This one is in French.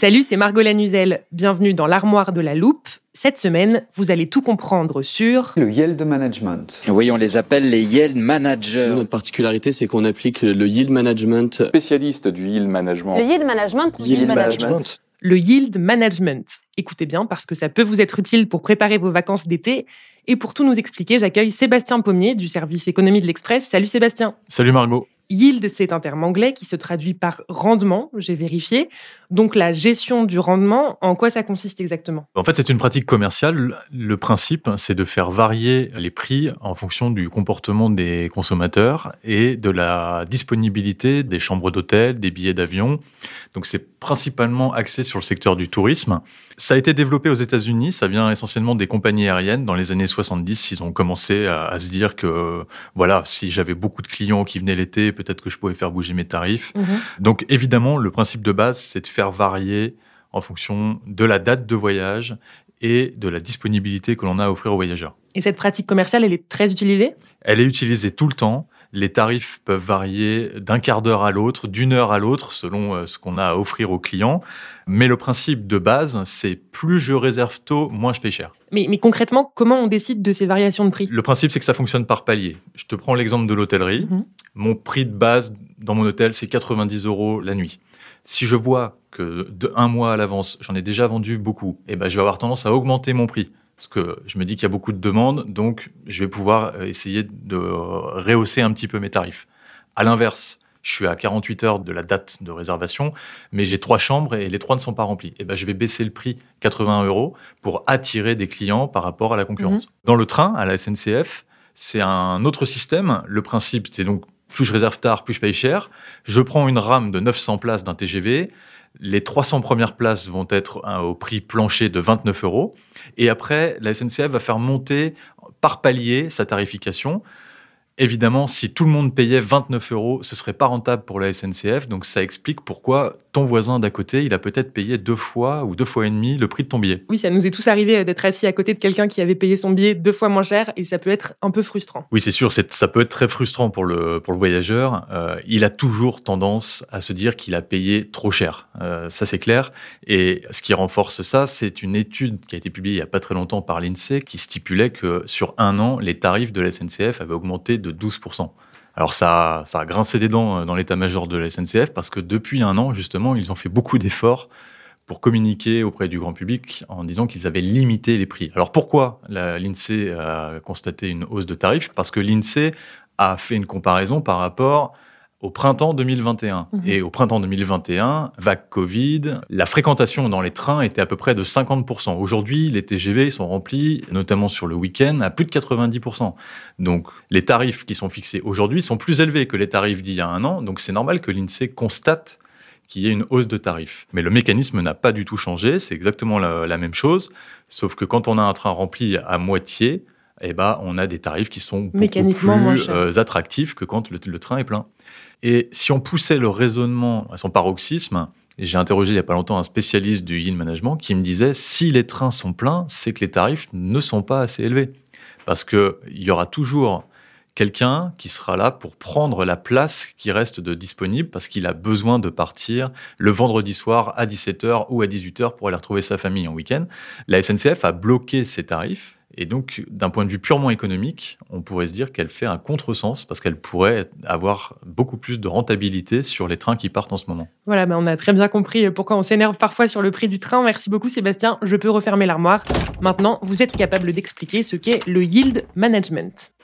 Salut, c'est Margot Lanuzel. Bienvenue dans l'armoire de la loupe. Cette semaine, vous allez tout comprendre sur le yield management. Oui, on les appelle les yield managers. Notre particularité, c'est qu'on applique le yield management. Spécialiste du yield management. Le yield management. Yield, management. le yield management. Écoutez bien parce que ça peut vous être utile pour préparer vos vacances d'été. Et pour tout nous expliquer, j'accueille Sébastien Pommier du service économie de l'Express. Salut Sébastien. Salut Margot. Yield, c'est un terme anglais qui se traduit par rendement, j'ai vérifié. Donc la gestion du rendement, en quoi ça consiste exactement? En fait, c'est une pratique commerciale. Le principe, c'est de faire varier les prix en fonction du comportement des consommateurs et de la disponibilité des chambres d'hôtel, des billets d'avion. Donc c'est principalement axé sur le secteur du tourisme. Ça a été développé aux États-Unis, ça vient essentiellement des compagnies aériennes. Dans les années 70, ils ont commencé à, à se dire que voilà, si j'avais beaucoup de clients qui venaient l'été, peut-être que je pouvais faire bouger mes tarifs. Mhm. Donc évidemment, le principe de base, c'est de faire varier en fonction de la date de voyage et de la disponibilité que l'on a à offrir aux voyageurs. Et cette pratique commerciale, elle est très utilisée? Elle est utilisée tout le temps. Les tarifs peuvent varier d'un quart d'heure à l'autre, d'une heure à l'autre, selon euh, ce qu'on a à offrir aux clients. Mais le principe de base, c'est plus je réserve tôt, moins je paye cher. mais, mais concrètement, comment on décide de ces variations de prix? Le principe, c'est que ça fonctionne par palier. Je te prends l'exemple de l'hôtellerie. Mhm. Mon prix de base dans mon hôtel, c'est 90 euros la nuit. Si je vois que de un mois à l'avance, j'en ai déjà vendu beaucoup, eh ben, je vais avoir tendance à augmenter mon prix. Parce que je me dis qu'il y a beaucoup de demandes, donc je vais pouvoir euh, essayer de rehausser un petit peu mes tarifs. À l'inverse, je suis à 48 heures de la date de réservation, mais j'ai trois chambres et les trois ne sont pas remplies. Eh ben, je vais baisser le prix 80 euros pour attirer des clients par rapport à la concurrence. Dans le train, à la SNCF, c'est un autre système. Le principe, c'est donc plus je réserve tard, plus je paye cher. Je prends une rame de 900 places d'un TGV. Les 300 premières places vont être hein, au prix plancher de 29 euros. Et après, la SNCF va faire monter par palier sa tarification. Évidemment, si tout le monde payait 29 euros, ce serait pas rentable pour la SNCF. Donc ça explique pourquoi ton voisin d'à côté, il a peut-être payé deux fois ou deux fois et demi le prix de ton billet. Oui, ça nous est tous arrivé d'être assis à côté de quelqu'un qui avait payé son billet deux fois moins cher et ça peut être un peu frustrant. Oui, c'est sûr, ça peut être très frustrant pour le, pour le voyageur. Euh, il a toujours tendance à se dire qu'il a payé trop cher. Euh, ça, c'est clair. Et ce qui renforce ça, c'est une étude qui a été publiée il n'y a pas très longtemps par l'INSEE qui stipulait que sur un an, les tarifs de la SNCF avaient augmenté de 12%. Alors ça, ça a grincé des dents euh, dans l'état-major de la SNCF parce que depuis un an, justement, ils ont fait beaucoup d'efforts pour communiquer auprès du grand public en disant qu'ils avaient limité les prix. Alors pourquoi l'INSEE a constaté une hausse de tarifs? Parce que l'INSEE a fait une comparaison par rapport au printemps 2021. Mhm. Et au printemps 2021, vague Covid, la fréquentation dans les trains était à peu près de 50%. Aujourd'hui, les TGV sont remplis, notamment sur le week-end, à plus de 90%. Donc les tarifs qui sont fixés aujourd'hui sont plus élevés que les tarifs d'il y a un an. Donc c'est normal que l'INSEE constate qu'il y ait une hausse de tarifs. Mais le mécanisme n'a pas du tout changé, c'est exactement la, la même chose, sauf que quand on a un train rempli à moitié, eh ben, on a des tarifs qui sont beaucoup plus euh, attractifs que quand le, le train est plein. Et si on poussait le raisonnement à son paroxysme, j'ai interrogé il n'y a pas longtemps un spécialiste du yield management qui me disait si les trains sont pleins, c'est que les tarifs ne sont pas assez élevés. Parce qu'il y aura toujours quelqu'un qui sera là pour prendre la place qui reste de disponible parce qu'il a besoin de partir le vendredi soir à 17h ou à 18h pour aller retrouver sa famille en week-end. La SNCF a bloqué ses tarifs et donc, d'un point de vue purement économique, on pourrait se dire qu'elle fait un contresens parce qu'elle pourrait avoir beaucoup plus de rentabilité sur les trains qui partent en ce moment. Voilà, ben on a très bien compris pourquoi on s'énerve parfois sur le prix du train. Merci beaucoup Sébastien, je peux refermer l'armoire. Maintenant, vous êtes capable d'expliquer ce qu'est le yield management.